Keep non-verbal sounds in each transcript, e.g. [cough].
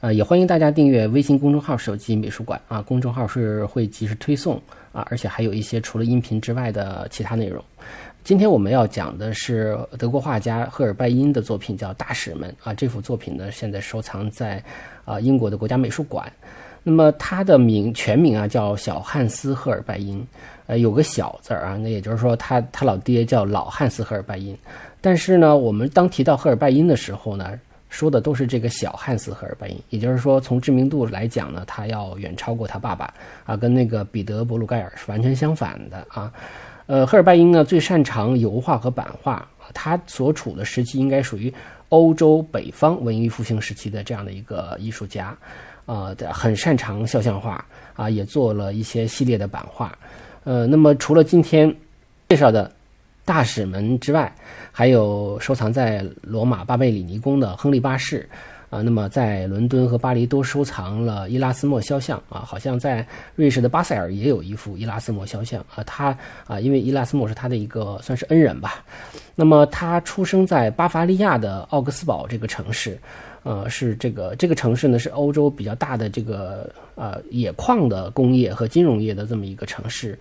呃，也欢迎大家订阅微信公众号“手机美术馆”啊，公众号是会及时推送啊，而且还有一些除了音频之外的其他内容。今天我们要讲的是德国画家赫尔拜因的作品，叫《大使们》啊。这幅作品呢，现在收藏在啊英国的国家美术馆。那么他的名全名啊叫小汉斯·赫尔拜因，呃，有个小字儿啊，那也就是说他他老爹叫老汉斯·赫尔拜因。但是呢，我们当提到赫尔拜因的时候呢，说的都是这个小汉斯·赫尔拜因，也就是说，从知名度来讲呢，他要远超过他爸爸啊，跟那个彼得·伯鲁盖尔是完全相反的啊。呃，赫尔拜因呢最擅长油画和版画，他所处的时期应该属于欧洲北方文艺复兴时期的这样的一个艺术家，啊，很擅长肖像画啊，也做了一些系列的版画。呃，那么除了今天介绍的。大使们之外，还有收藏在罗马巴贝里尼宫的亨利八世，啊，那么在伦敦和巴黎都收藏了伊拉斯莫肖像，啊，好像在瑞士的巴塞尔也有一幅伊拉斯莫肖像，啊，他啊，因为伊拉斯莫是他的一个算是恩人吧，那么他出生在巴伐利亚的奥格斯堡这个城市，呃，是这个这个城市呢是欧洲比较大的这个呃冶矿的工业和金融业的这么一个城市。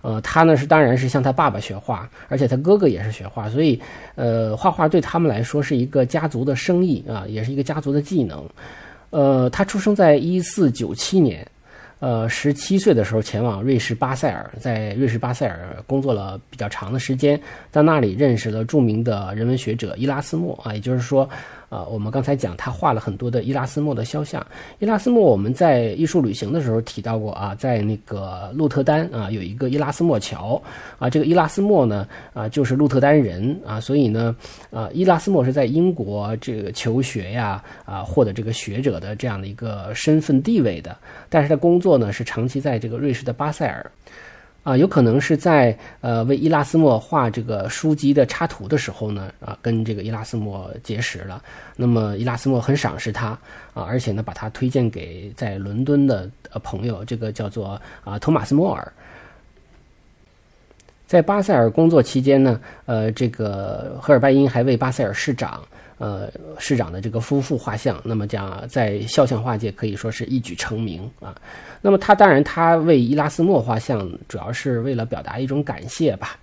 呃，他呢是当然是向他爸爸学画，而且他哥哥也是学画，所以，呃，画画对他们来说是一个家族的生意啊，也是一个家族的技能。呃，他出生在一四九七年，呃，十七岁的时候前往瑞士巴塞尔，在瑞士巴塞尔工作了比较长的时间，在那里认识了著名的人文学者伊拉斯谟啊，也就是说。啊，我们刚才讲他画了很多的伊拉斯莫的肖像。伊拉斯莫我们在艺术旅行的时候提到过啊，在那个鹿特丹啊有一个伊拉斯莫桥啊，这个伊拉斯莫呢啊就是鹿特丹人啊，所以呢啊伊拉斯莫是在英国这个求学呀啊获得这个学者的这样的一个身份地位的，但是他工作呢是长期在这个瑞士的巴塞尔。啊，有可能是在呃为伊拉斯莫画这个书籍的插图的时候呢，啊，跟这个伊拉斯莫结识了。那么伊拉斯莫很赏识他啊，而且呢把他推荐给在伦敦的呃朋友，这个叫做啊托马斯莫尔。在巴塞尔工作期间呢，呃，这个赫尔拜因还为巴塞尔市长。呃，市长的这个夫妇画像，那么讲在肖像画界可以说是一举成名啊。那么他当然他为伊拉斯莫画像，主要是为了表达一种感谢吧。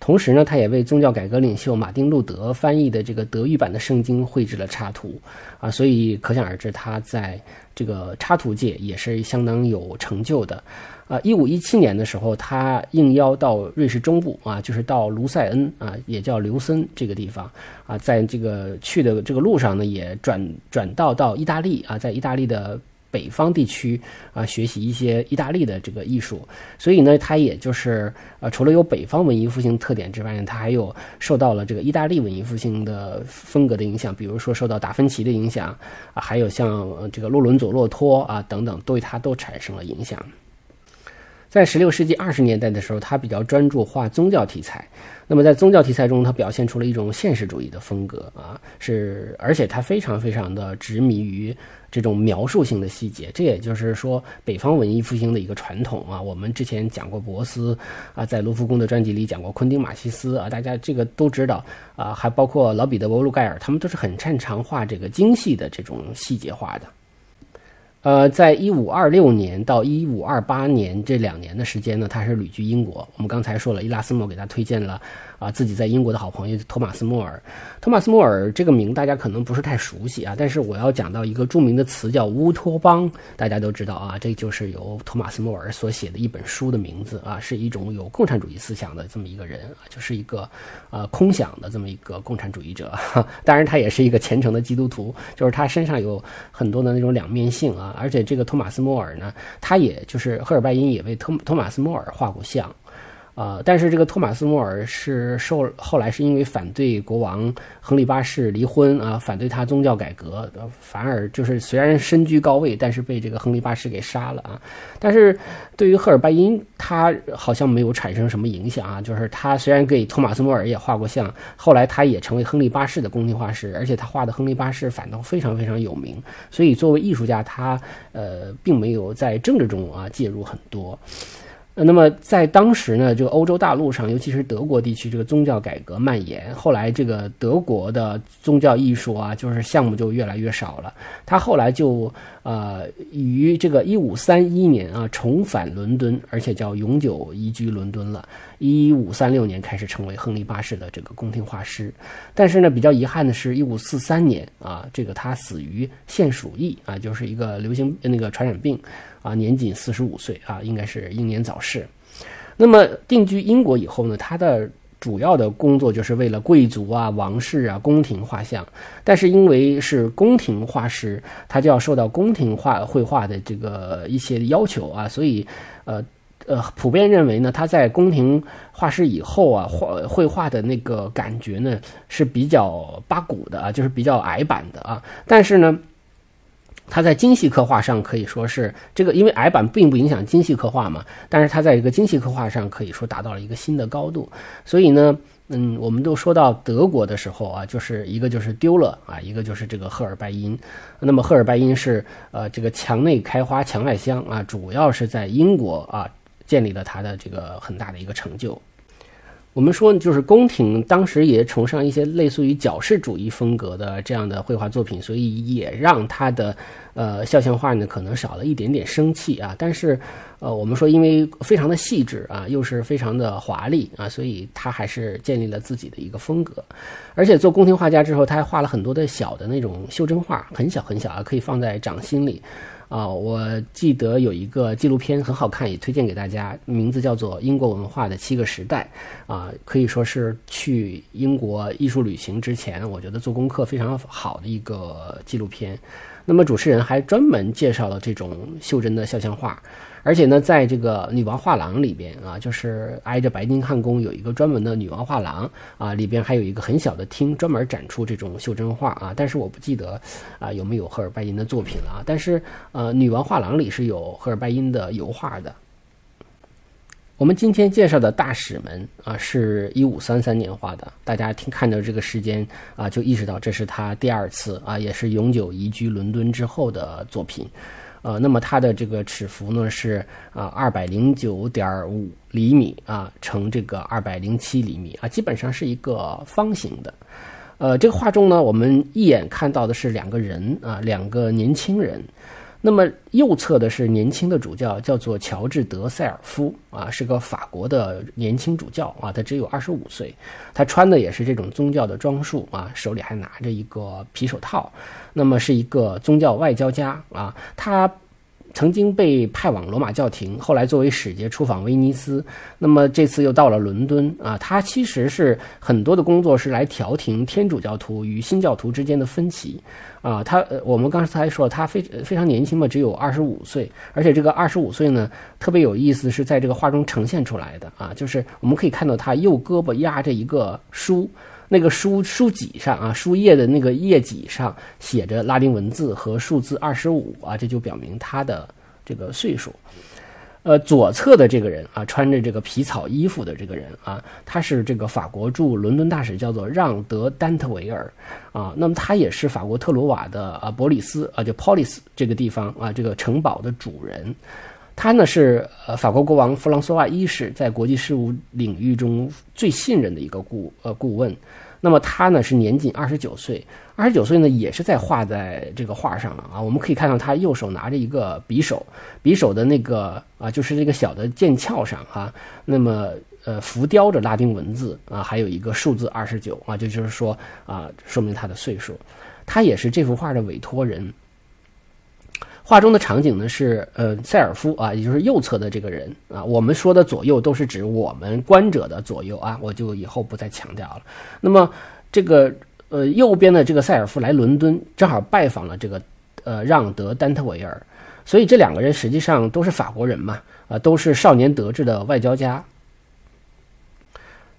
同时呢，他也为宗教改革领袖马丁路德翻译的这个德语版的圣经绘制了插图啊。所以可想而知，他在这个插图界也是相当有成就的。啊，一五一七年的时候，他应邀到瑞士中部啊，就是到卢塞恩啊，也叫刘森这个地方啊，在这个去的这个路上呢，也转转道到意大利啊，在意大利的北方地区啊，学习一些意大利的这个艺术。所以呢，他也就是呃，除了有北方文艺复兴特点之外呢，他还有受到了这个意大利文艺复兴的风格的影响，比如说受到达芬奇的影响啊，还有像这个洛伦佐洛托啊等等，对他都产生了影响。在十六世纪二十年代的时候，他比较专注画宗教题材。那么在宗教题材中，他表现出了一种现实主义的风格啊，是而且他非常非常的执迷于这种描述性的细节。这也就是说，北方文艺复兴的一个传统啊。我们之前讲过博斯啊，在卢浮宫的专辑里讲过昆汀马西斯啊，大家这个都知道啊，还包括老彼得伯鲁盖尔，他们都是很擅长画这个精细的这种细节画的。呃，在一五二六年到一五二八年这两年的时间呢，他是旅居英国。我们刚才说了，伊拉斯莫给他推荐了。啊，自己在英国的好朋友托马斯·莫尔，托马斯·莫尔这个名大家可能不是太熟悉啊，但是我要讲到一个著名的词叫乌托邦，大家都知道啊，这就是由托马斯·莫尔所写的一本书的名字啊，是一种有共产主义思想的这么一个人啊，就是一个呃空想的这么一个共产主义者，[laughs] 当然他也是一个虔诚的基督徒，就是他身上有很多的那种两面性啊，而且这个托马斯·莫尔呢，他也就是赫尔拜因也为托托马斯·莫尔画过像。啊，但是这个托马斯·莫尔是受后来是因为反对国王亨利八世离婚啊，反对他宗教改革，反而就是虽然身居高位，但是被这个亨利八世给杀了啊。但是对于赫尔拜因，他他好像没有产生什么影响啊。就是他虽然给托马斯·莫尔也画过像，后来他也成为亨利八世的宫廷画师，而且他画的亨利八世反倒非常非常有名。所以作为艺术家，他呃并没有在政治中啊介入很多。那么在当时呢，这个欧洲大陆上，尤其是德国地区，这个宗教改革蔓延。后来这个德国的宗教艺术啊，就是项目就越来越少了。他后来就呃于这个一五三一年啊重返伦敦，而且叫永久移居伦敦了。一五三六年开始成为亨利八世的这个宫廷画师。但是呢，比较遗憾的是，一五四三年啊，这个他死于腺鼠疫啊，就是一个流行那个传染病。啊，年仅四十五岁啊，应该是英年早逝。那么定居英国以后呢，他的主要的工作就是为了贵族啊、王室啊、宫廷画像。但是因为是宫廷画师，他就要受到宫廷画绘画的这个一些要求啊，所以呃呃，普遍认为呢，他在宫廷画师以后啊，画绘画的那个感觉呢是比较八股的啊，就是比较矮板的啊。但是呢。它在精细刻画上可以说是这个，因为矮板并不影响精细刻画嘛。但是它在一个精细刻画上可以说达到了一个新的高度。所以呢，嗯，我们都说到德国的时候啊，就是一个就是丢了啊，一个就是这个赫尔拜因。那么赫尔拜因是呃这个墙内开花墙外香啊，主要是在英国啊建立了他的这个很大的一个成就。我们说，就是宫廷当时也崇尚一些类似于矫饰主义风格的这样的绘画作品，所以也让他的呃肖像画呢可能少了一点点生气啊。但是，呃，我们说因为非常的细致啊，又是非常的华丽啊，所以他还是建立了自己的一个风格。而且做宫廷画家之后，他还画了很多的小的那种袖珍画，很小很小啊，可以放在掌心里。啊，我记得有一个纪录片很好看，也推荐给大家，名字叫做《英国文化的七个时代》啊，可以说是去英国艺术旅行之前，我觉得做功课非常好的一个纪录片。那么主持人还专门介绍了这种袖珍的肖像画。而且呢，在这个女王画廊里边啊，就是挨着白金汉宫有一个专门的女王画廊啊，里边还有一个很小的厅，专门展出这种袖珍画啊。但是我不记得啊有没有赫尔拜因的作品了啊。但是呃，女王画廊里是有赫尔拜因的油画的。我们今天介绍的大使们啊，是一五三三年画的，大家听看到这个时间啊，就意识到这是他第二次啊，也是永久移居伦敦之后的作品。呃，那么它的这个尺幅呢是啊二百零九点五厘米啊乘这个二百零七厘米啊，基本上是一个方形的。呃，这个画中呢，我们一眼看到的是两个人啊，两个年轻人。那么右侧的是年轻的主教，叫做乔治德塞尔夫啊，是个法国的年轻主教啊，他只有二十五岁，他穿的也是这种宗教的装束啊，手里还拿着一个皮手套，那么是一个宗教外交家啊，他。曾经被派往罗马教廷，后来作为使节出访威尼斯，那么这次又到了伦敦啊。他其实是很多的工作是来调停天主教徒与新教徒之间的分歧啊。他我们刚才说他非非常年轻嘛，只有二十五岁，而且这个二十五岁呢特别有意思，是在这个画中呈现出来的啊，就是我们可以看到他右胳膊压着一个书。那个书书脊上啊，书页的那个页脊上写着拉丁文字和数字二十五啊，这就表明他的这个岁数。呃，左侧的这个人啊，穿着这个皮草衣服的这个人啊，他是这个法国驻伦敦大使，叫做让德丹特维尔啊。那么他也是法国特鲁瓦的啊伯里斯啊，就 Polis 这个地方啊，这个城堡的主人。他呢是呃法国国王弗朗索瓦一世在国际事务领域中最信任的一个顾呃顾问。那么他呢是年仅二十九岁，二十九岁呢也是在画在这个画上啊。我们可以看到他右手拿着一个匕首，匕首的那个啊就是这个小的剑鞘上啊，那么呃浮雕着拉丁文字啊，还有一个数字二十九啊，就就是说啊说明他的岁数。他也是这幅画的委托人。画中的场景呢是呃塞尔夫啊，也就是右侧的这个人啊。我们说的左右都是指我们观者的左右啊，我就以后不再强调了。那么这个呃右边的这个塞尔夫来伦敦，正好拜访了这个呃让德丹特维尔，所以这两个人实际上都是法国人嘛啊，都是少年得志的外交家。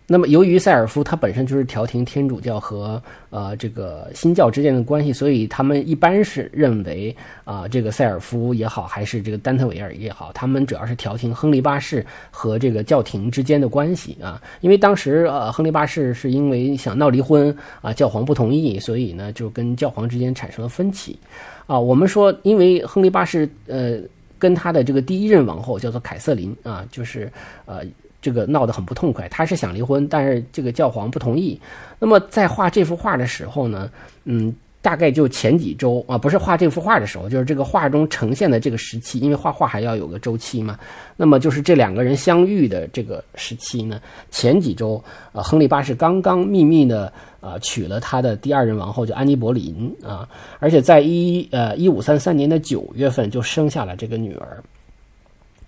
那么，由于塞尔夫他本身就是调停天主教和呃这个新教之间的关系，所以他们一般是认为啊，这个塞尔夫也好，还是这个丹特维尔也好，他们主要是调停亨利八世和这个教廷之间的关系啊。因为当时呃，亨利八世是因为想闹离婚啊，教皇不同意，所以呢就跟教皇之间产生了分歧啊。我们说，因为亨利八世呃跟他的这个第一任王后叫做凯瑟琳啊，就是呃。这个闹得很不痛快，他是想离婚，但是这个教皇不同意。那么在画这幅画的时候呢，嗯，大概就前几周啊，不是画这幅画的时候，就是这个画中呈现的这个时期，因为画画还要有个周期嘛。那么就是这两个人相遇的这个时期呢，前几周，呃，亨利八世刚刚秘密的啊娶了他的第二任王后，叫安妮·柏林啊，而且在一呃一五三三年的九月份就生下了这个女儿。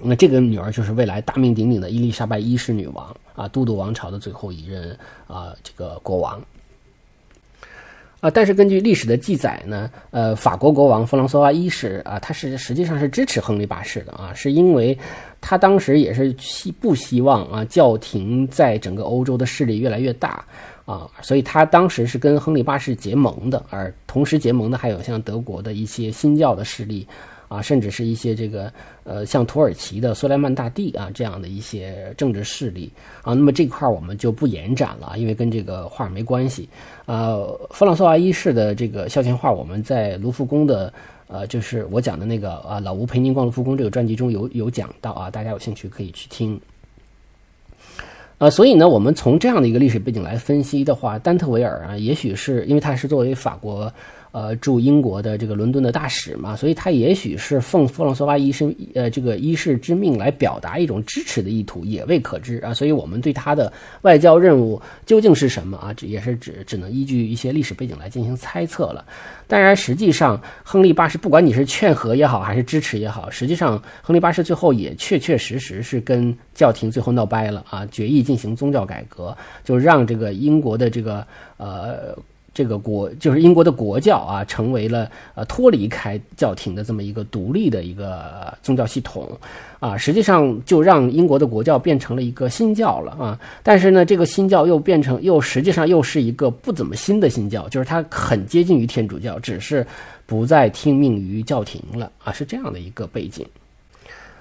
那这个女儿就是未来大名鼎鼎的伊丽莎白一世女王啊，都铎王朝的最后一任啊这个国王啊。但是根据历史的记载呢，呃，法国国王弗朗索瓦一世啊，他是实际上是支持亨利八世的啊，是因为他当时也是希不希望啊教廷在整个欧洲的势力越来越大啊，所以他当时是跟亨利八世结盟的，而同时结盟的还有像德国的一些新教的势力。啊，甚至是一些这个呃，像土耳其的苏莱曼大帝啊这样的一些政治势力啊，那么这块我们就不延展了，因为跟这个画没关系。呃，弗朗索瓦一世的这个肖像画，我们在卢浮宫的呃，就是我讲的那个啊，老吴陪您逛卢浮宫这个专辑中有有讲到啊，大家有兴趣可以去听。呃，所以呢，我们从这样的一个历史背景来分析的话，丹特维尔啊，也许是因为他是作为法国。呃，驻英国的这个伦敦的大使嘛，所以他也许是奉弗朗索瓦一世呃这个一世之命来表达一种支持的意图，也未可知啊。所以我们对他的外交任务究竟是什么啊，这也是只只能依据一些历史背景来进行猜测了。当然，实际上亨利八世不管你是劝和也好，还是支持也好，实际上亨利八世最后也确确实实是跟教廷最后闹掰了啊，决议进行宗教改革，就让这个英国的这个呃。这个国就是英国的国教啊，成为了呃脱离开教廷的这么一个独立的一个宗教系统啊，实际上就让英国的国教变成了一个新教了啊。但是呢，这个新教又变成又实际上又是一个不怎么新的新教，就是它很接近于天主教，只是不再听命于教廷了啊，是这样的一个背景。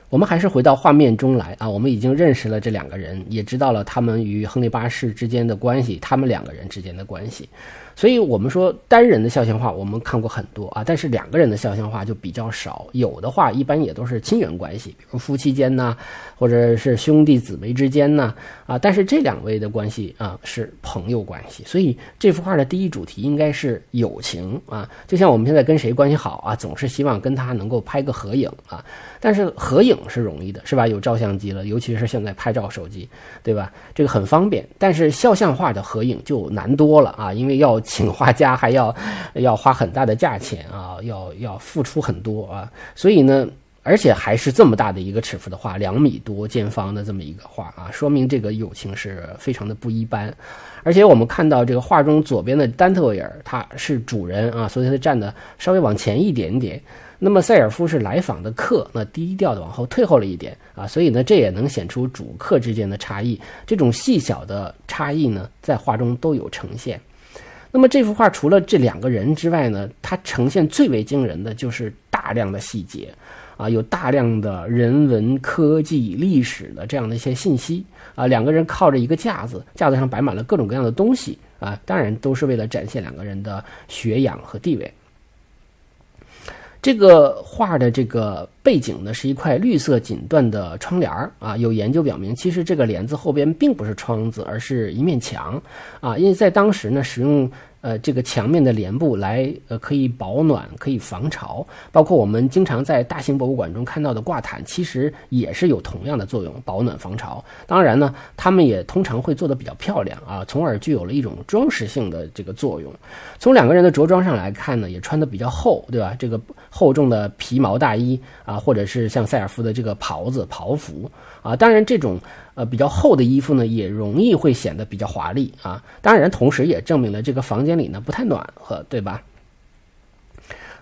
我们还是回到画面中来啊，我们已经认识了这两个人，也知道了他们与亨利八世之间的关系，他们两个人之间的关系。所以，我们说单人的肖像画，我们看过很多啊，但是两个人的肖像画就比较少。有的话，一般也都是亲缘关系，比如夫妻间呐，或者是兄弟姊妹之间呢，啊，但是这两位的关系啊是朋友关系。所以，这幅画的第一主题应该是友情啊，就像我们现在跟谁关系好啊，总是希望跟他能够拍个合影啊。但是合影是容易的，是吧？有照相机了，尤其是现在拍照手机，对吧？这个很方便。但是肖像画的合影就难多了啊，因为要。请画家还要要花很大的价钱啊，要要付出很多啊，所以呢，而且还是这么大的一个尺幅的画，两米多见方的这么一个画啊，说明这个友情是非常的不一般。而且我们看到这个画中左边的丹特维尔他是主人啊，所以他站的稍微往前一点点。那么塞尔夫是来访的客，那低调的往后退后了一点啊，所以呢，这也能显出主客之间的差异。这种细小的差异呢，在画中都有呈现。那么这幅画除了这两个人之外呢，它呈现最为惊人的就是大量的细节，啊，有大量的人文、科技、历史的这样的一些信息啊。两个人靠着一个架子，架子上摆满了各种各样的东西啊，当然都是为了展现两个人的学养和地位。这个画的这个背景呢，是一块绿色锦缎的窗帘儿啊。有研究表明，其实这个帘子后边并不是窗子，而是一面墙啊。因为在当时呢，使用。呃，这个墙面的帘布来，呃，可以保暖，可以防潮。包括我们经常在大型博物馆中看到的挂毯，其实也是有同样的作用，保暖防潮。当然呢，它们也通常会做得比较漂亮啊，从而具有了一种装饰性的这个作用。从两个人的着装上来看呢，也穿得比较厚，对吧？这个厚重的皮毛大衣啊，啊或者是像塞尔夫的这个袍子、袍服啊。当然这种。呃，比较厚的衣服呢，也容易会显得比较华丽啊。当然，同时也证明了这个房间里呢不太暖和，对吧？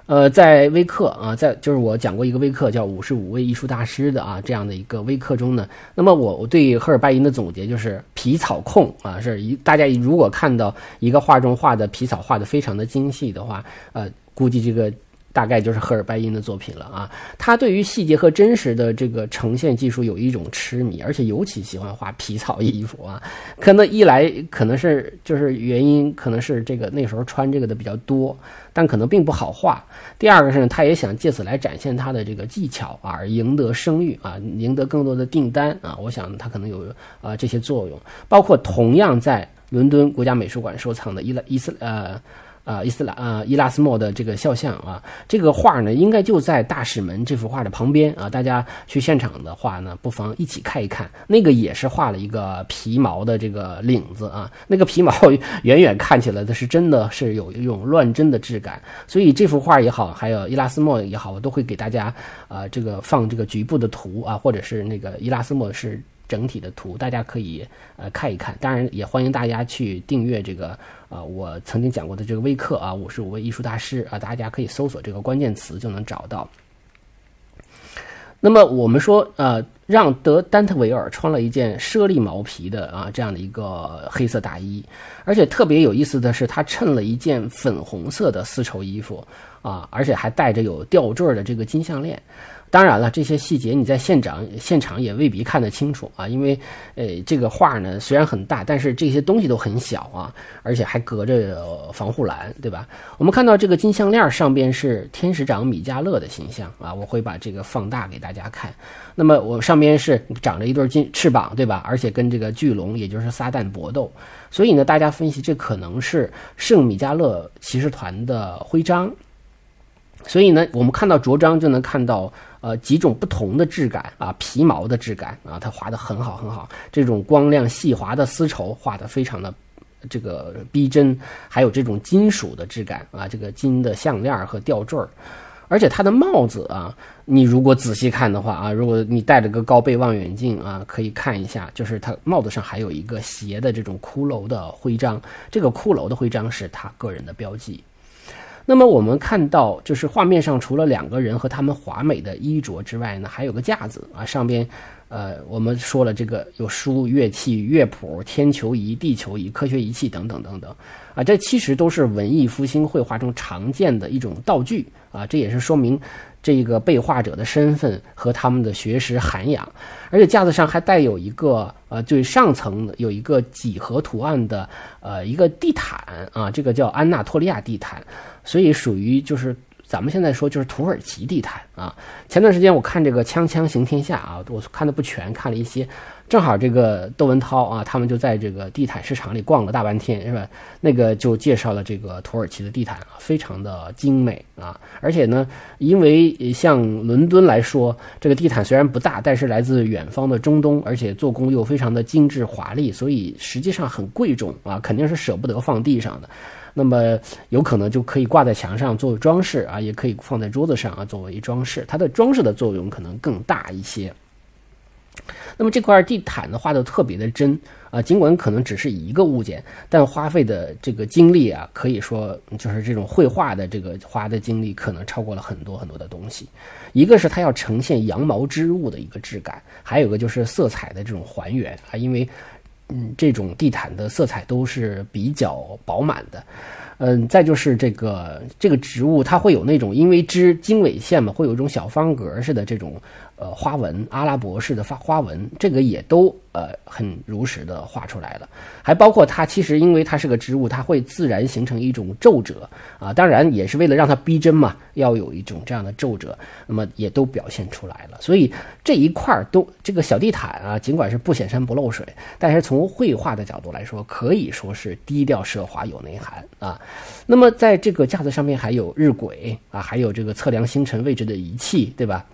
呃，在微课啊，在就是我讲过一个微课叫《五十五位艺术大师》的啊这样的一个微课中呢，那么我我对赫尔拜因的总结就是：皮草控啊，是一大家如果看到一个画中画的皮草画的非常的精细的话，呃，估计这个。大概就是赫尔拜因的作品了啊，他对于细节和真实的这个呈现技术有一种痴迷，而且尤其喜欢画皮草衣服啊。可能一来可能是就是原因，可能是这个那时候穿这个的比较多，但可能并不好画。第二个是呢，他也想借此来展现他的这个技巧啊，赢得声誉啊，赢得更多的订单啊。我想他可能有啊这些作用，包括同样在伦敦国家美术馆收藏的伊拉伊斯呃。啊，伊斯兰啊，伊拉斯莫的这个肖像啊，这个画呢，应该就在大使门这幅画的旁边啊。大家去现场的话呢，不妨一起看一看。那个也是画了一个皮毛的这个领子啊，那个皮毛 [laughs] 远远看起来的是真的是有一种乱真的质感。所以这幅画也好，还有伊拉斯莫也好，我都会给大家啊这个放这个局部的图啊，或者是那个伊拉斯莫是。整体的图，大家可以呃看一看。当然，也欢迎大家去订阅这个啊，我曾经讲过的这个微课啊，五十五位艺术大师啊，大家可以搜索这个关键词就能找到。那么我们说呃，让德丹特维尔穿了一件猞猁毛皮的啊这样的一个黑色大衣，而且特别有意思的是，他衬了一件粉红色的丝绸衣服啊，而且还带着有吊坠的这个金项链。当然了，这些细节你在现场现场也未必看得清楚啊，因为，呃，这个画呢虽然很大，但是这些东西都很小啊，而且还隔着防护栏，对吧？我们看到这个金项链上边是天使长米迦勒的形象啊，我会把这个放大给大家看。那么我上边是长着一对金翅膀，对吧？而且跟这个巨龙，也就是撒旦搏斗，所以呢，大家分析这可能是圣米迦勒骑士团的徽章。所以呢，我们看到着装就能看到，呃，几种不同的质感啊，皮毛的质感啊，它画的很好很好。这种光亮细滑的丝绸画的非常的这个逼真，还有这种金属的质感啊，这个金的项链和吊坠，而且它的帽子啊，你如果仔细看的话啊，如果你戴着个高倍望远镜啊，可以看一下，就是它帽子上还有一个斜的这种骷髅的徽章，这个骷髅的徽章是他个人的标记。那么我们看到，就是画面上除了两个人和他们华美的衣着之外呢，还有个架子啊，上边，呃，我们说了这个有书、乐器、乐谱、天球仪、地球仪、科学仪器等等等等，啊，这其实都是文艺复兴绘画中常见的一种道具啊，这也是说明。这个被画者的身份和他们的学识涵养，而且架子上还带有一个呃最上层有一个几何图案的呃一个地毯啊，这个叫安纳托利亚地毯，所以属于就是咱们现在说就是土耳其地毯啊。前段时间我看这个《锵锵行天下》啊，我看的不全，看了一些。正好这个窦文涛啊，他们就在这个地毯市场里逛了大半天，是吧？那个就介绍了这个土耳其的地毯啊，非常的精美啊，而且呢，因为像伦敦来说，这个地毯虽然不大，但是来自远方的中东，而且做工又非常的精致华丽，所以实际上很贵重啊，肯定是舍不得放地上的。那么有可能就可以挂在墙上作为装饰啊，也可以放在桌子上啊作为装饰，它的装饰的作用可能更大一些。那么这块地毯呢，画的特别的真啊，尽管可能只是一个物件，但花费的这个精力啊，可以说就是这种绘画的这个花的精力，可能超过了很多很多的东西。一个是它要呈现羊毛织物的一个质感，还有一个就是色彩的这种还原啊，因为嗯，这种地毯的色彩都是比较饱满的。嗯，再就是这个这个植物，它会有那种因为织经纬线嘛，会有一种小方格似的这种。呃，花纹阿拉伯式的花花纹，这个也都呃很如实的画出来了。还包括它，其实因为它是个植物，它会自然形成一种皱褶啊。当然也是为了让它逼真嘛，要有一种这样的皱褶，那么也都表现出来了。所以这一块儿都这个小地毯啊，尽管是不显山不漏水，但是从绘画的角度来说，可以说是低调奢华有内涵啊。那么在这个架子上面还有日晷啊，还有这个测量星辰位置的仪器，对吧？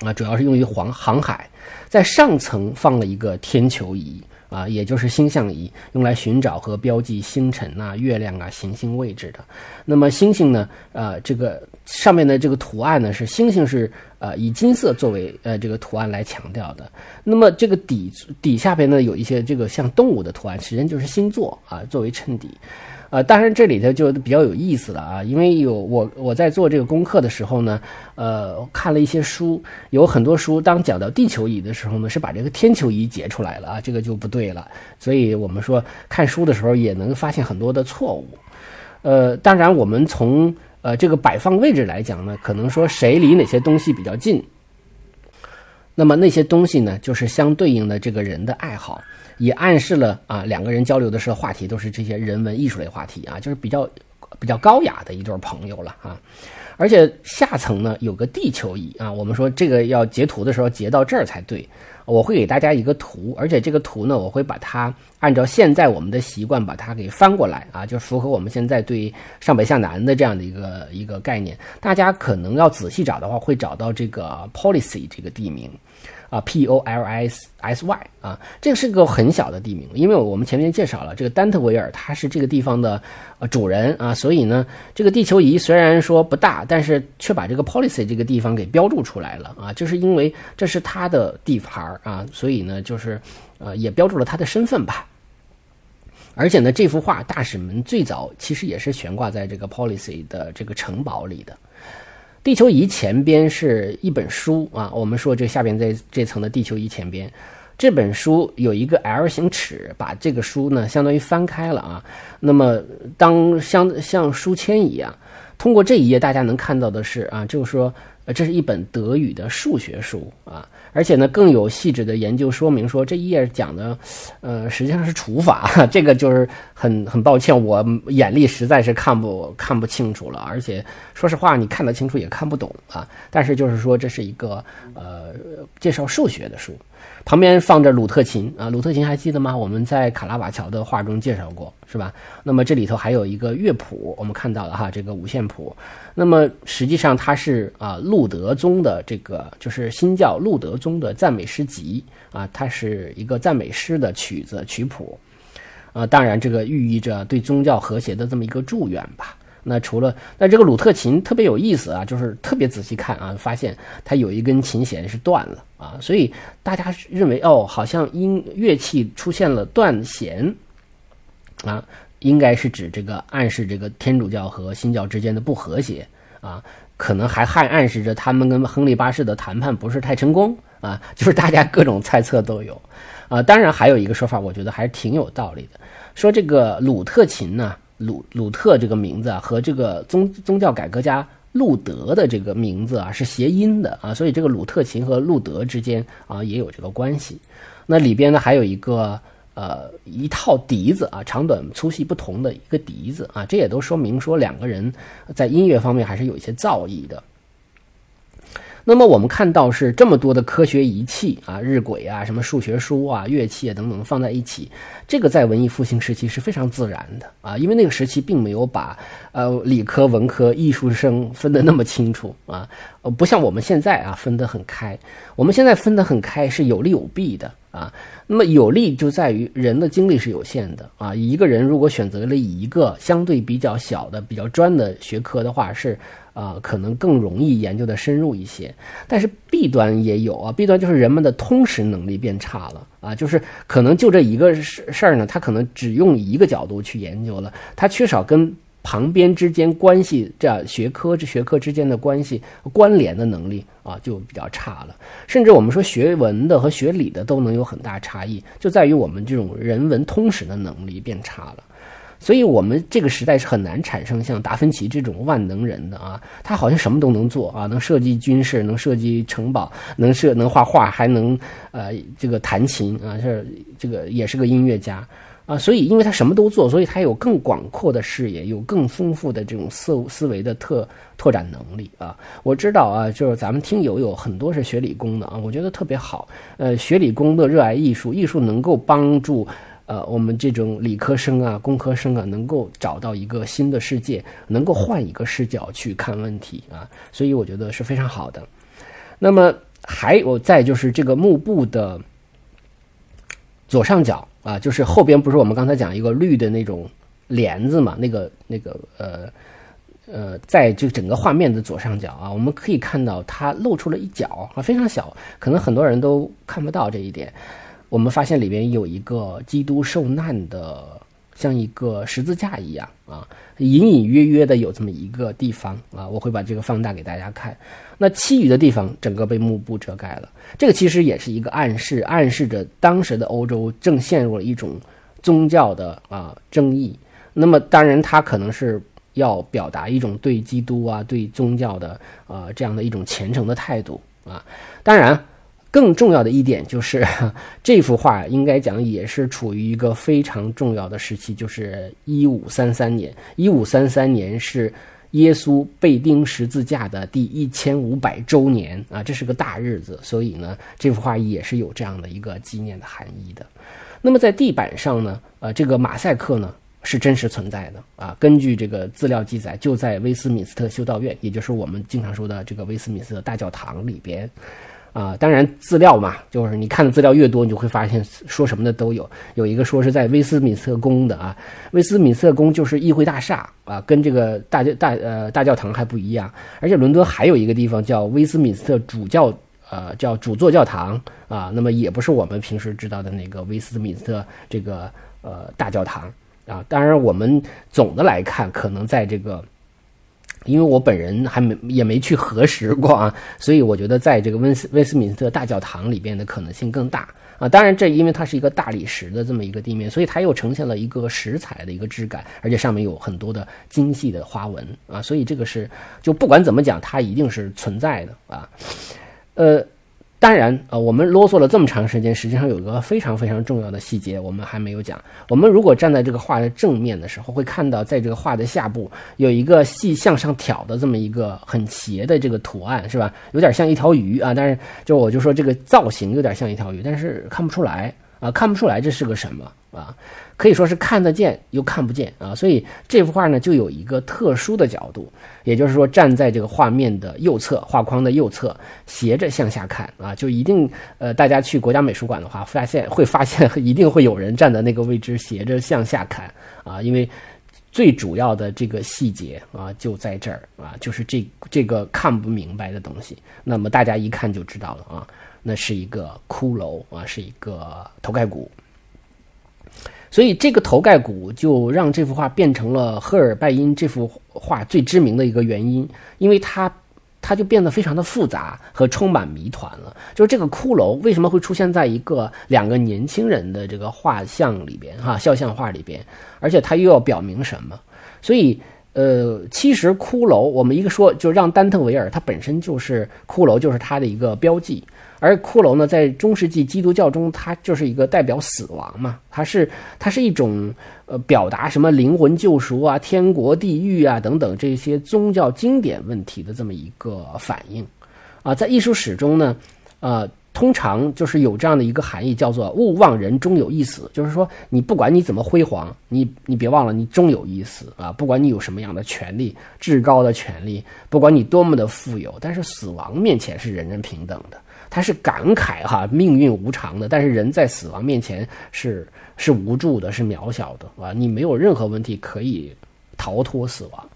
啊，主要是用于航航海，在上层放了一个天球仪啊，也就是星象仪，用来寻找和标记星辰啊、月亮啊、行星位置的。那么星星呢？呃，这个上面的这个图案呢，是星星是呃以金色作为呃这个图案来强调的。那么这个底底下边呢，有一些这个像动物的图案，实际上就是星座啊，作为衬底。呃，当然这里头就比较有意思了啊，因为有我我在做这个功课的时候呢，呃，看了一些书，有很多书当讲到地球仪的时候呢，是把这个天球仪截出来了啊，这个就不对了。所以我们说看书的时候也能发现很多的错误。呃，当然我们从呃这个摆放位置来讲呢，可能说谁离哪些东西比较近，那么那些东西呢，就是相对应的这个人的爱好。也暗示了啊，两个人交流的时候话题都是这些人文艺术类话题啊，就是比较比较高雅的一对朋友了啊。而且下层呢有个地球仪啊，我们说这个要截图的时候截到这儿才对。我会给大家一个图，而且这个图呢，我会把它按照现在我们的习惯把它给翻过来啊，就符合我们现在对上北下南的这样的一个一个概念。大家可能要仔细找的话，会找到这个 policy 这个地名。啊，P O L I S S Y 啊，这个是个很小的地名，因为我们前面介绍了这个丹特维尔，他是这个地方的呃主人啊，所以呢，这个地球仪虽然说不大，但是却把这个 policy 这个地方给标注出来了啊，就是因为这是他的地盘啊，所以呢，就是呃也标注了他的身份吧。而且呢，这幅画大使们最早其实也是悬挂在这个 policy 的这个城堡里的。地球仪前边是一本书啊，我们说这下边这这层的地球仪前边，这本书有一个 L 型尺，把这个书呢相当于翻开了啊。那么当像像书签一样，通过这一页大家能看到的是啊，就是说呃这是一本德语的数学书啊。而且呢，更有细致的研究说明说这一页讲的，呃，实际上是除法。[laughs] 这个就是很很抱歉，我眼力实在是看不看不清楚了。而且说实话，你看得清楚也看不懂啊。但是就是说，这是一个呃介绍数学的书。旁边放着鲁特琴啊，鲁特琴还记得吗？我们在卡拉瓦乔的画中介绍过，是吧？那么这里头还有一个乐谱，我们看到了哈，这个五线谱。那么实际上它是啊，路德宗的这个就是新教路德宗的赞美诗集啊，它是一个赞美诗的曲子曲谱，啊，当然这个寓意着对宗教和谐的这么一个祝愿吧。那除了那这个鲁特琴特别有意思啊，就是特别仔细看啊，发现它有一根琴弦是断了啊，所以大家认为哦，好像音乐器出现了断弦啊，应该是指这个暗示这个天主教和新教之间的不和谐啊，可能还还暗示着他们跟亨利八世的谈判不是太成功啊，就是大家各种猜测都有啊。当然还有一个说法，我觉得还是挺有道理的，说这个鲁特琴呢。鲁鲁特这个名字啊，和这个宗宗教改革家路德的这个名字啊是谐音的啊，所以这个鲁特琴和路德之间啊也有这个关系。那里边呢还有一个呃一套笛子啊，长短粗细不同的一个笛子啊，这也都说明说两个人在音乐方面还是有一些造诣的。那么我们看到是这么多的科学仪器啊，日晷啊，什么数学书啊，乐器啊等等放在一起，这个在文艺复兴时期是非常自然的啊，因为那个时期并没有把呃理科、文科、艺术生分得那么清楚啊，呃不像我们现在啊分得很开，我们现在分得很开是有利有弊的啊。那么有利就在于人的精力是有限的啊，一个人如果选择了一个相对比较小的、比较专的学科的话是。啊，可能更容易研究的深入一些，但是弊端也有啊。弊端就是人们的通识能力变差了啊，就是可能就这一个事事儿呢，他可能只用一个角度去研究了，他缺少跟旁边之间关系这样学科这学科之间的关系关联的能力啊，就比较差了。甚至我们说学文的和学理的都能有很大差异，就在于我们这种人文通识的能力变差了。所以，我们这个时代是很难产生像达芬奇这种万能人的啊，他好像什么都能做啊，能设计军事，能设计城堡，能设能画画，还能呃这个弹琴啊，是这个也是个音乐家啊。所以，因为他什么都做，所以他有更广阔的视野，有更丰富的这种思思维的特拓展能力啊。我知道啊，就是咱们听友有很多是学理工的啊，我觉得特别好。呃，学理工的热爱艺术，艺术能够帮助。呃，我们这种理科生啊、工科生啊，能够找到一个新的世界，能够换一个视角去看问题啊，所以我觉得是非常好的。那么还有再就是这个幕布的左上角啊，就是后边不是我们刚才讲一个绿的那种帘子嘛？那个那个呃呃，在这整个画面的左上角啊，我们可以看到它露出了一角啊，非常小，可能很多人都看不到这一点。我们发现里边有一个基督受难的像一个十字架一样啊，隐隐约约的有这么一个地方啊，我会把这个放大给大家看。那其余的地方整个被幕布遮盖了，这个其实也是一个暗示，暗示着当时的欧洲正陷入了一种宗教的啊争议。那么当然，它可能是要表达一种对基督啊、对宗教的啊这样的一种虔诚的态度啊。当然。更重要的一点就是，[laughs] 这幅画应该讲也是处于一个非常重要的时期，就是一五三三年。一五三三年是耶稣被钉十字架的第一千五百周年啊，这是个大日子，所以呢，这幅画也是有这样的一个纪念的含义的。那么在地板上呢，呃，这个马赛克呢是真实存在的啊。根据这个资料记载，就在威斯敏斯特修道院，也就是我们经常说的这个威斯敏斯特大教堂里边。啊，当然资料嘛，就是你看的资料越多，你就会发现说什么的都有。有一个说是在威斯敏斯特宫的啊，威斯敏斯特宫就是议会大厦啊，跟这个大教大呃大教堂还不一样。而且伦敦还有一个地方叫威斯敏斯特主教呃叫主座教堂啊，那么也不是我们平时知道的那个威斯敏斯特这个呃大教堂啊。当然，我们总的来看，可能在这个。因为我本人还没也没去核实过啊，[laughs] 所以我觉得在这个温斯温斯敏斯特大教堂里边的可能性更大啊。当然，这因为它是一个大理石的这么一个地面，所以它又呈现了一个石材的一个质感，而且上面有很多的精细的花纹啊。所以这个是就不管怎么讲，它一定是存在的啊。呃。当然，呃，我们啰嗦了这么长时间，实际上有一个非常非常重要的细节，我们还没有讲。我们如果站在这个画的正面的时候，会看到在这个画的下部有一个细向上挑的这么一个很斜的这个图案，是吧？有点像一条鱼啊，但是就我就说这个造型有点像一条鱼，但是看不出来啊，看不出来这是个什么啊。可以说是看得见又看不见啊，所以这幅画呢就有一个特殊的角度，也就是说站在这个画面的右侧，画框的右侧，斜着向下看啊，就一定呃，大家去国家美术馆的话，发现会发现一定会有人站在那个位置斜着向下看啊，因为最主要的这个细节啊就在这儿啊，就是这这个看不明白的东西，那么大家一看就知道了啊，那是一个骷髅啊，是一个头盖骨。所以这个头盖骨就让这幅画变成了赫尔拜因这幅画最知名的一个原因，因为它，它就变得非常的复杂和充满谜团了。就是这个骷髅为什么会出现在一个两个年轻人的这个画像里边，哈，肖像画里边，而且它又要表明什么？所以，呃，其实骷髅我们一个说，就让丹特维尔他本身就是骷髅，就是他的一个标记。而骷髅呢，在中世纪基督教中，它就是一个代表死亡嘛，它是它是一种呃表达什么灵魂救赎啊、天国地狱啊等等这些宗教经典问题的这么一个反应啊，在艺术史中呢，呃，通常就是有这样的一个含义，叫做勿忘人终有一死，就是说你不管你怎么辉煌，你你别忘了你终有一死啊，不管你有什么样的权利，至高的权利，不管你多么的富有，但是死亡面前是人人平等的。他是感慨哈命运无常的，但是人在死亡面前是是无助的，是渺小的啊！你没有任何问题可以逃脱死亡，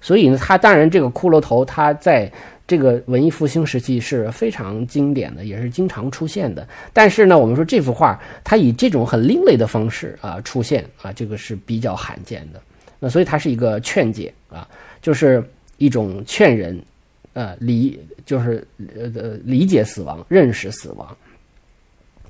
所以呢，他当然这个骷髅头，他在这个文艺复兴时期是非常经典的，也是经常出现的。但是呢，我们说这幅画，它以这种很另类的方式啊出现啊，这个是比较罕见的。那所以它是一个劝解啊，就是一种劝人。呃，理就是呃呃理解死亡，认识死亡。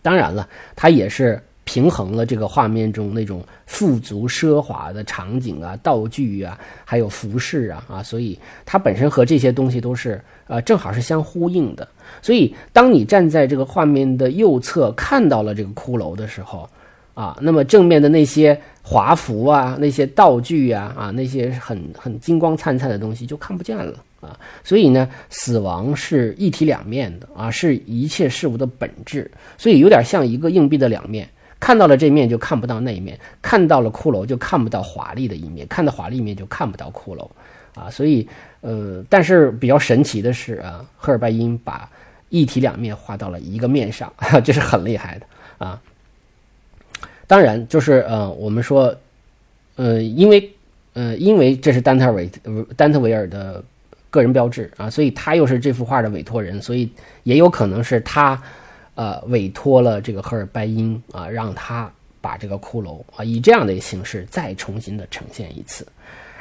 当然了，它也是平衡了这个画面中那种富足奢华的场景啊、道具啊，还有服饰啊啊，所以它本身和这些东西都是呃正好是相呼应的。所以，当你站在这个画面的右侧看到了这个骷髅的时候，啊，那么正面的那些华服啊、那些道具啊啊、那些很很金光灿灿的东西就看不见了。啊，所以呢，死亡是一体两面的啊，是一切事物的本质，所以有点像一个硬币的两面，看到了这面就看不到那一面，看到了骷髅就看不到华丽的一面，看到华丽一面就看不到骷髅，啊，所以呃，但是比较神奇的是啊，赫尔拜因把一体两面画到了一个面上，[laughs] 这是很厉害的啊。当然，就是呃，我们说，呃，因为呃，因为这是丹特维丹特维尔的。个人标志啊，所以他又是这幅画的委托人，所以也有可能是他，呃，委托了这个赫尔拜因啊，让他把这个骷髅啊以这样的形式再重新的呈现一次。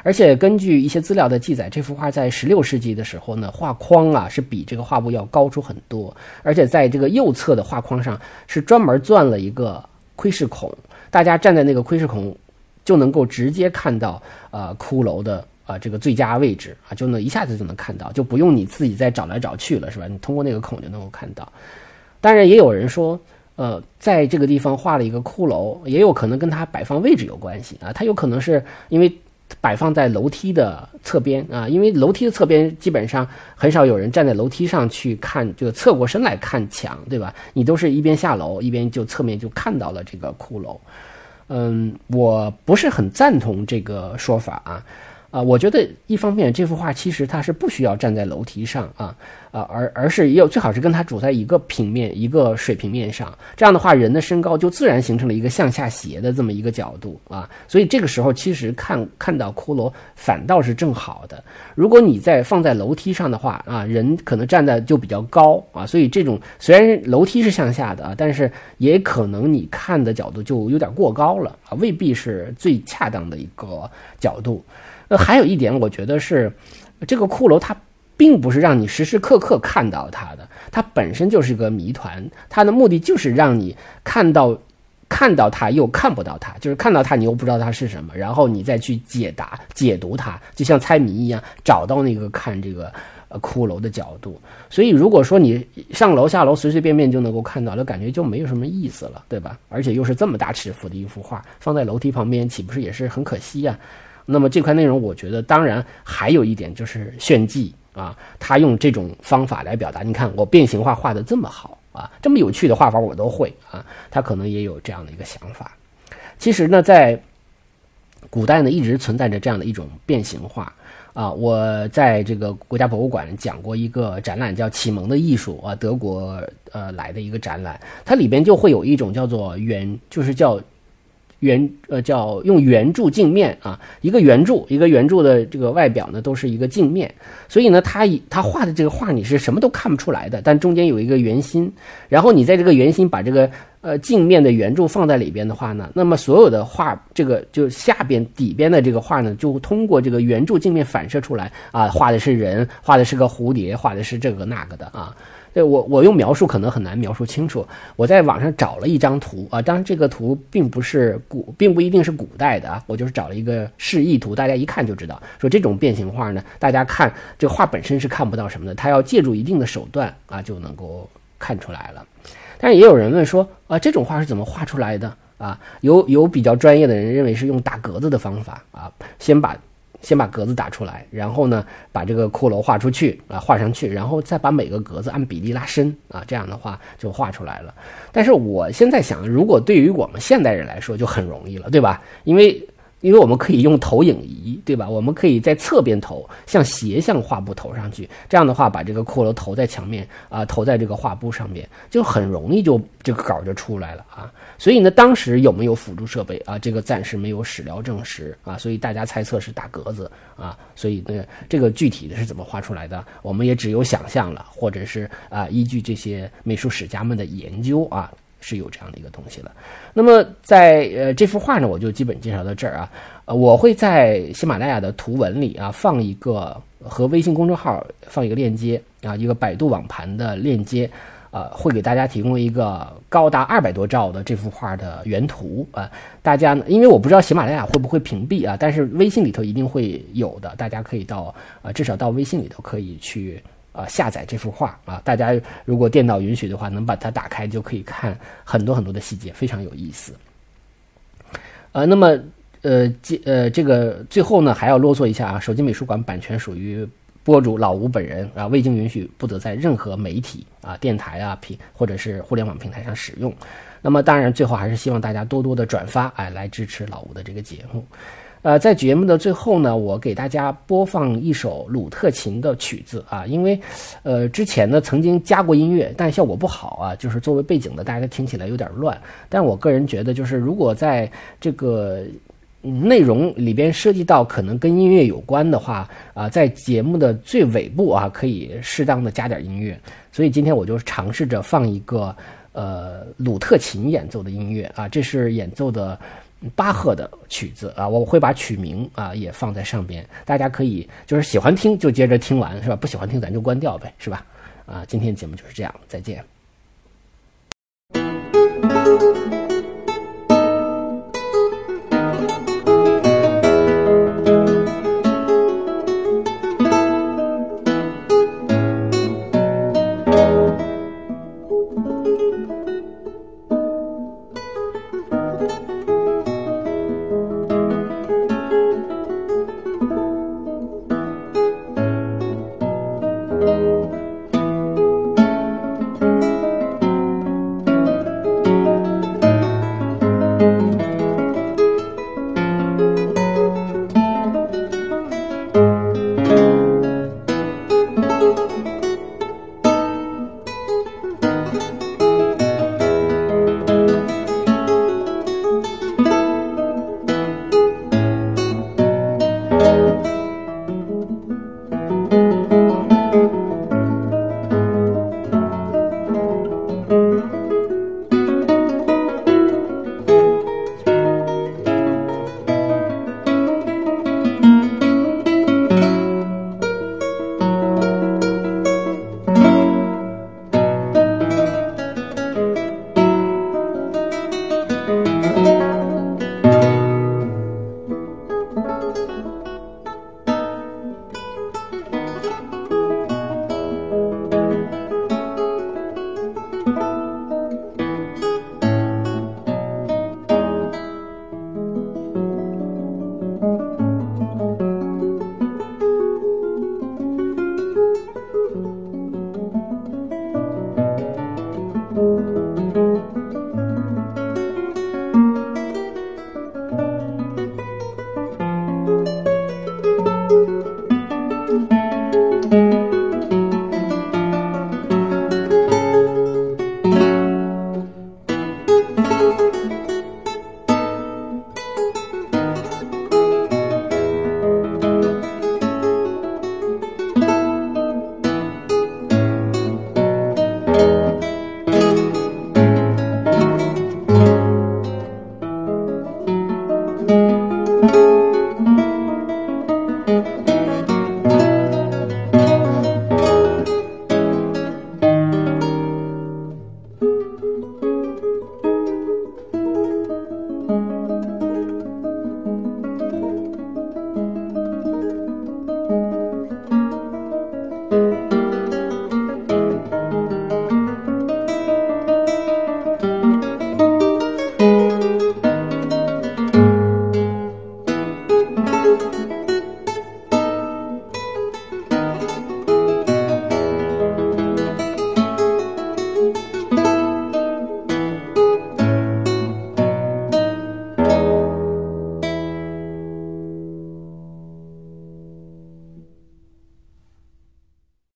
而且根据一些资料的记载，这幅画在十六世纪的时候呢，画框啊是比这个画布要高出很多，而且在这个右侧的画框上是专门钻了一个窥视孔，大家站在那个窥视孔就能够直接看到呃骷髅的啊这个最佳位置啊，就能一下子就能看到，就不用你自己再找来找去了，是吧？你通过那个孔就能够看到。当然，也有人说，呃，在这个地方画了一个骷髅，也有可能跟它摆放位置有关系啊，它有可能是因为。摆放在楼梯的侧边啊，因为楼梯的侧边基本上很少有人站在楼梯上去看，就侧过身来看墙，对吧？你都是一边下楼一边就侧面就看到了这个骷髅。嗯，我不是很赞同这个说法啊。啊，我觉得一方面这幅画其实它是不需要站在楼梯上啊啊，而而是要最好是跟它处在一个平面一个水平面上，这样的话人的身高就自然形成了一个向下斜的这么一个角度啊，所以这个时候其实看看到骷髅反倒是正好的。如果你在放在楼梯上的话啊，人可能站的就比较高啊，所以这种虽然楼梯是向下的啊，但是也可能你看的角度就有点过高了啊，未必是最恰当的一个角度。呃，还有一点，我觉得是，这个骷髅它并不是让你时时刻刻看到它的，它本身就是个谜团，它的目的就是让你看到，看到它又看不到它，就是看到它你又不知道它是什么，然后你再去解答、解读它，就像猜谜一样，找到那个看这个呃骷髅的角度。所以，如果说你上楼下楼随随便便就能够看到，那感觉就没有什么意思了，对吧？而且又是这么大尺幅的一幅画，放在楼梯旁边，岂不是也是很可惜呀？那么这块内容，我觉得当然还有一点就是炫技啊，他用这种方法来表达。你看我变形画画的这么好啊，这么有趣的画法我都会啊，他可能也有这样的一个想法。其实呢，在古代呢，一直存在着这样的一种变形画啊。我在这个国家博物馆讲过一个展览，叫《启蒙的艺术》啊，德国呃来的一个展览，它里边就会有一种叫做圆，就是叫。圆呃叫用圆柱镜面啊，一个圆柱一个圆柱的这个外表呢都是一个镜面，所以呢他以他画的这个画你是什么都看不出来的，但中间有一个圆心，然后你在这个圆心把这个呃镜面的圆柱放在里边的话呢，那么所有的画这个就下边底边的这个画呢就通过这个圆柱镜面反射出来啊，画的是人，画的是个蝴蝶，画的是这个那个的啊。对我，我用描述可能很难描述清楚。我在网上找了一张图啊，当然这个图并不是古，并不一定是古代的啊，我就是找了一个示意图，大家一看就知道。说这种变形画呢，大家看这画本身是看不到什么的，它要借助一定的手段啊，就能够看出来了。但是也有人问说啊，这种画是怎么画出来的啊？有有比较专业的人认为是用打格子的方法啊，先把。先把格子打出来，然后呢，把这个骷髅画出去啊，画上去，然后再把每个格子按比例拉伸啊，这样的话就画出来了。但是我现在想，如果对于我们现代人来说就很容易了，对吧？因为因为我们可以用投影仪，对吧？我们可以在侧边投，像斜向画布投上去，这样的话把这个骷髅投在墙面啊，投在这个画布上面，就很容易就这个稿就出来了啊。所以呢，当时有没有辅助设备啊？这个暂时没有史料证实啊。所以大家猜测是打格子啊。所以呢，这个具体的是怎么画出来的，我们也只有想象了，或者是啊，依据这些美术史家们的研究啊。是有这样的一个东西了。那么在呃这幅画呢，我就基本介绍到这儿啊。呃，我会在喜马拉雅的图文里啊放一个和微信公众号放一个链接啊，一个百度网盘的链接，呃，会给大家提供一个高达二百多兆的这幅画的原图啊。大家呢，因为我不知道喜马拉雅会不会屏蔽啊，但是微信里头一定会有的，大家可以到啊，至少到微信里头可以去。啊，下载这幅画啊！大家如果电脑允许的话，能把它打开就可以看很多很多的细节，非常有意思。呃，那么呃，这呃，这个最后呢，还要啰嗦一下啊，手机美术馆版权属于播主老吴本人啊，未经允许不得在任何媒体啊、电台啊、平或者是互联网平台上使用。那么当然，最后还是希望大家多多的转发，哎，来支持老吴的这个节目。呃，在节目的最后呢，我给大家播放一首鲁特琴的曲子啊，因为，呃，之前呢曾经加过音乐，但效果不好啊，就是作为背景的，大家听起来有点乱。但我个人觉得，就是如果在这个内容里边涉及到可能跟音乐有关的话啊，在节目的最尾部啊，可以适当的加点音乐。所以今天我就尝试着放一个。呃鲁特琴演奏的音乐啊，这是演奏的巴赫的曲子啊，我会把曲名啊也放在上边，大家可以就是喜欢听就接着听完是吧？不喜欢听咱就关掉呗，是吧？啊，今天节目就是这样，再见。